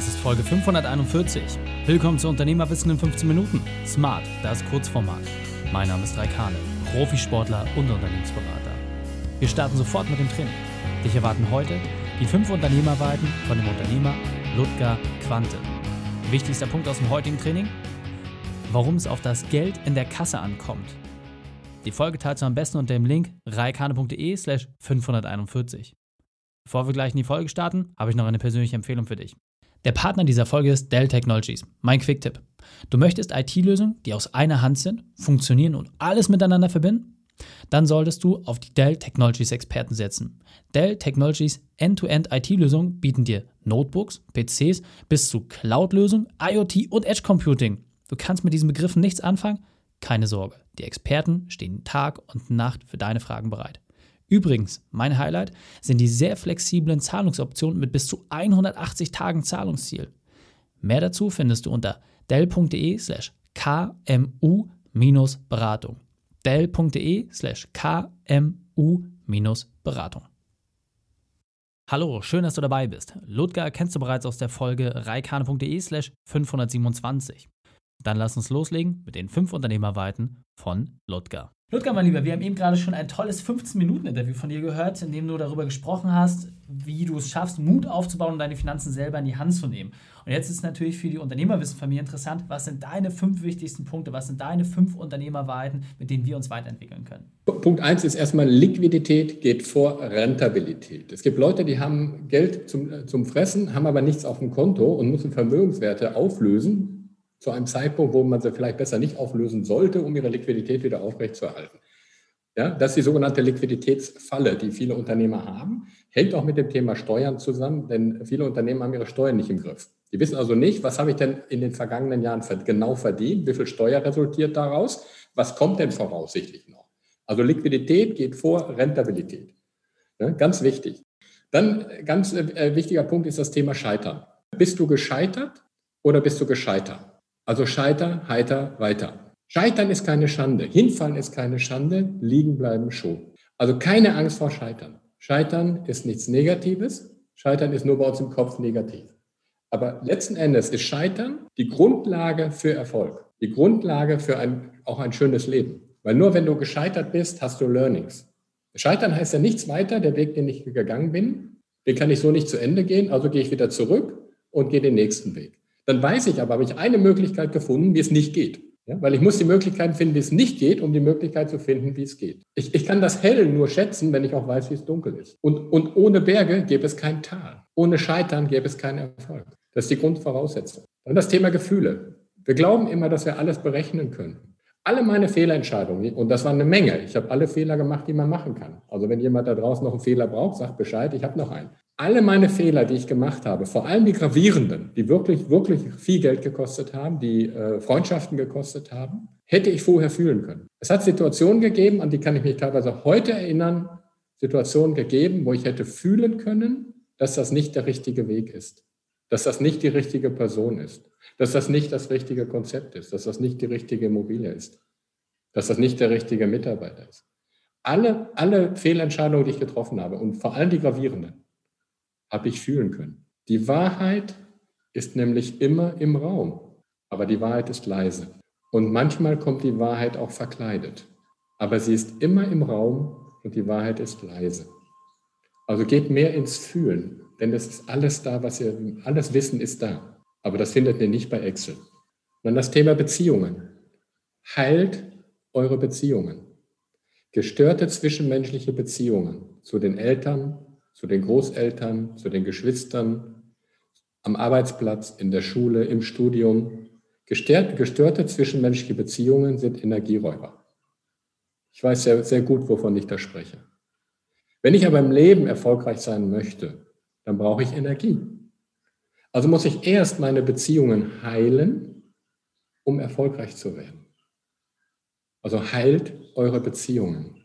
Das ist Folge 541. Willkommen zu Unternehmerwissen in 15 Minuten. Smart, das Kurzformat. Mein Name ist Raikane, Profisportler und Unternehmensberater. Wir starten sofort mit dem Training. Dich erwarten heute die fünf Unternehmerweiten von dem Unternehmer Ludger Quante. Wichtigster Punkt aus dem heutigen Training? Warum es auf das Geld in der Kasse ankommt. Die Folge teilst du am besten unter dem Link reikane.de slash 541. Bevor wir gleich in die Folge starten, habe ich noch eine persönliche Empfehlung für dich. Der Partner dieser Folge ist Dell Technologies. Mein Quick-Tipp. Du möchtest IT-Lösungen, die aus einer Hand sind, funktionieren und alles miteinander verbinden? Dann solltest du auf die Dell Technologies Experten setzen. Dell Technologies End-to-End IT-Lösungen bieten dir Notebooks, PCs bis zu Cloud-Lösungen, IoT und Edge Computing. Du kannst mit diesen Begriffen nichts anfangen? Keine Sorge, die Experten stehen Tag und Nacht für deine Fragen bereit. Übrigens, mein Highlight sind die sehr flexiblen Zahlungsoptionen mit bis zu 180 Tagen Zahlungsziel. Mehr dazu findest du unter dell.de slash kmu-beratung. dell.de slash kmu-beratung. Hallo, schön, dass du dabei bist. Ludger kennst du bereits aus der Folge reikane.de slash 527. Dann lass uns loslegen mit den fünf Unternehmerweiten von Ludger. Ludger, mein Lieber, wir haben eben gerade schon ein tolles 15-Minuten-Interview von dir gehört, in dem du darüber gesprochen hast, wie du es schaffst, Mut aufzubauen und deine Finanzen selber in die Hand zu nehmen. Und jetzt ist natürlich für die Unternehmerwissenfamilie interessant, was sind deine fünf wichtigsten Punkte, was sind deine fünf Unternehmerweiten, mit denen wir uns weiterentwickeln können? Punkt eins ist erstmal, Liquidität geht vor Rentabilität. Es gibt Leute, die haben Geld zum, zum Fressen, haben aber nichts auf dem Konto und müssen Vermögenswerte auflösen, zu einem Zeitpunkt, wo man sie vielleicht besser nicht auflösen sollte, um ihre Liquidität wieder aufrechtzuerhalten. Ja, das ist die sogenannte Liquiditätsfalle, die viele Unternehmer haben. Hängt auch mit dem Thema Steuern zusammen, denn viele Unternehmen haben ihre Steuern nicht im Griff. Die wissen also nicht, was habe ich denn in den vergangenen Jahren genau verdient, wie viel Steuer resultiert daraus, was kommt denn voraussichtlich noch. Also Liquidität geht vor Rentabilität. Ja, ganz wichtig. Dann ganz äh, wichtiger Punkt ist das Thema Scheitern. Bist du gescheitert oder bist du gescheitert? Also scheiter, heiter, weiter. Scheitern ist keine Schande. Hinfallen ist keine Schande. Liegen bleiben schon. Also keine Angst vor Scheitern. Scheitern ist nichts Negatives. Scheitern ist nur bei uns im Kopf negativ. Aber letzten Endes ist Scheitern die Grundlage für Erfolg. Die Grundlage für ein, auch ein schönes Leben. Weil nur wenn du gescheitert bist, hast du Learnings. Scheitern heißt ja nichts weiter, der Weg, den ich gegangen bin, den kann ich so nicht zu Ende gehen, also gehe ich wieder zurück und gehe den nächsten Weg. Dann weiß ich aber, habe ich eine Möglichkeit gefunden, wie es nicht geht. Ja, weil ich muss die Möglichkeit finden, wie es nicht geht, um die Möglichkeit zu finden, wie es geht. Ich, ich kann das Hell nur schätzen, wenn ich auch weiß, wie es dunkel ist. Und, und ohne Berge gäbe es kein Tal. Ohne Scheitern gäbe es keinen Erfolg. Das ist die Grundvoraussetzung. Dann das Thema Gefühle. Wir glauben immer, dass wir alles berechnen können. Alle meine Fehlentscheidungen, und das war eine Menge, ich habe alle Fehler gemacht, die man machen kann. Also wenn jemand da draußen noch einen Fehler braucht, sagt Bescheid, ich habe noch einen alle meine Fehler, die ich gemacht habe, vor allem die gravierenden, die wirklich, wirklich viel Geld gekostet haben, die äh, Freundschaften gekostet haben, hätte ich vorher fühlen können. Es hat Situationen gegeben, an die kann ich mich teilweise heute erinnern, Situationen gegeben, wo ich hätte fühlen können, dass das nicht der richtige Weg ist, dass das nicht die richtige Person ist, dass das nicht das richtige Konzept ist, dass das nicht die richtige Immobilie ist, dass das nicht der richtige Mitarbeiter ist. Alle, alle Fehlentscheidungen, die ich getroffen habe und vor allem die gravierenden, habe ich fühlen können. Die Wahrheit ist nämlich immer im Raum, aber die Wahrheit ist leise. Und manchmal kommt die Wahrheit auch verkleidet, aber sie ist immer im Raum und die Wahrheit ist leise. Also geht mehr ins Fühlen, denn es ist alles da, was ihr, alles Wissen ist da. Aber das findet ihr nicht bei Excel. dann das Thema Beziehungen. Heilt eure Beziehungen. Gestörte zwischenmenschliche Beziehungen zu den Eltern, zu den Großeltern, zu den Geschwistern, am Arbeitsplatz, in der Schule, im Studium. Gestörte, gestörte zwischenmenschliche Beziehungen sind Energieräuber. Ich weiß sehr, sehr gut, wovon ich da spreche. Wenn ich aber im Leben erfolgreich sein möchte, dann brauche ich Energie. Also muss ich erst meine Beziehungen heilen, um erfolgreich zu werden. Also heilt eure Beziehungen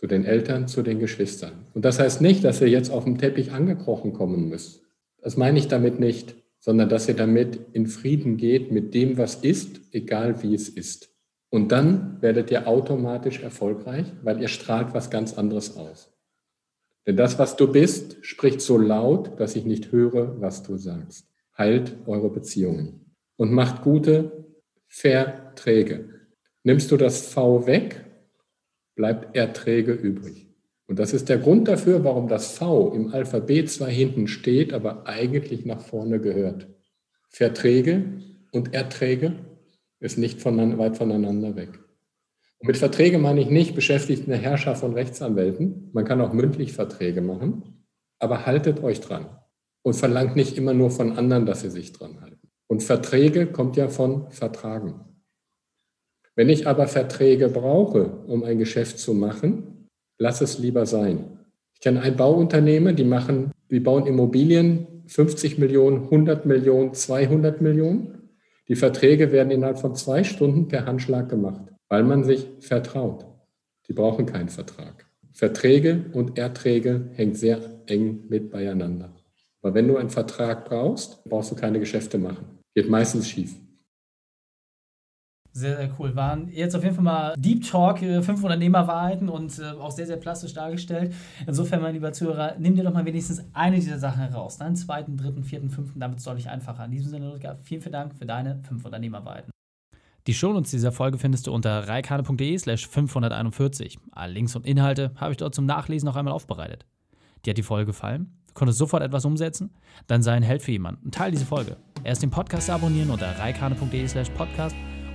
zu den Eltern, zu den Geschwistern. Und das heißt nicht, dass ihr jetzt auf dem Teppich angekrochen kommen müsst. Das meine ich damit nicht, sondern dass ihr damit in Frieden geht mit dem, was ist, egal wie es ist. Und dann werdet ihr automatisch erfolgreich, weil ihr strahlt was ganz anderes aus. Denn das, was du bist, spricht so laut, dass ich nicht höre, was du sagst. heilt eure Beziehungen und macht gute Verträge. Nimmst du das V weg, bleibt Erträge übrig. Und das ist der Grund dafür, warum das V im Alphabet zwar hinten steht, aber eigentlich nach vorne gehört. Verträge und Erträge ist nicht von, weit voneinander weg. Und mit Verträge meine ich nicht beschäftigte Herrscher von Rechtsanwälten. Man kann auch mündlich Verträge machen, aber haltet euch dran und verlangt nicht immer nur von anderen, dass sie sich dran halten. Und Verträge kommt ja von Vertragen. Wenn ich aber Verträge brauche, um ein Geschäft zu machen, lass es lieber sein. Ich kenne ein Bauunternehmer, die machen, die bauen Immobilien 50 Millionen, 100 Millionen, 200 Millionen. Die Verträge werden innerhalb von zwei Stunden per Handschlag gemacht, weil man sich vertraut. Die brauchen keinen Vertrag. Verträge und Erträge hängen sehr eng mit beieinander. Aber wenn du einen Vertrag brauchst, brauchst du keine Geschäfte machen. Geht meistens schief. Sehr, sehr cool. Waren jetzt auf jeden Fall mal Deep Talk, äh, fünf Unternehmerwahrheiten und äh, auch sehr, sehr plastisch dargestellt. Insofern, mein lieber Zuhörer, nimm dir doch mal wenigstens eine dieser Sachen heraus. Deinen zweiten, dritten, vierten, fünften, damit es deutlich einfacher. In diesem Sinne, Ludger, vielen, vielen Dank für deine fünf Unternehmerwahrheiten. Die Shownotes dieser Folge findest du unter reikane.de slash 541. Alle Links und Inhalte habe ich dort zum Nachlesen noch einmal aufbereitet. Dir hat die Folge gefallen? Du konntest sofort etwas umsetzen? Dann sei ein Held für jemanden und teile diese Folge. Erst den Podcast abonnieren unter reikane.de slash podcast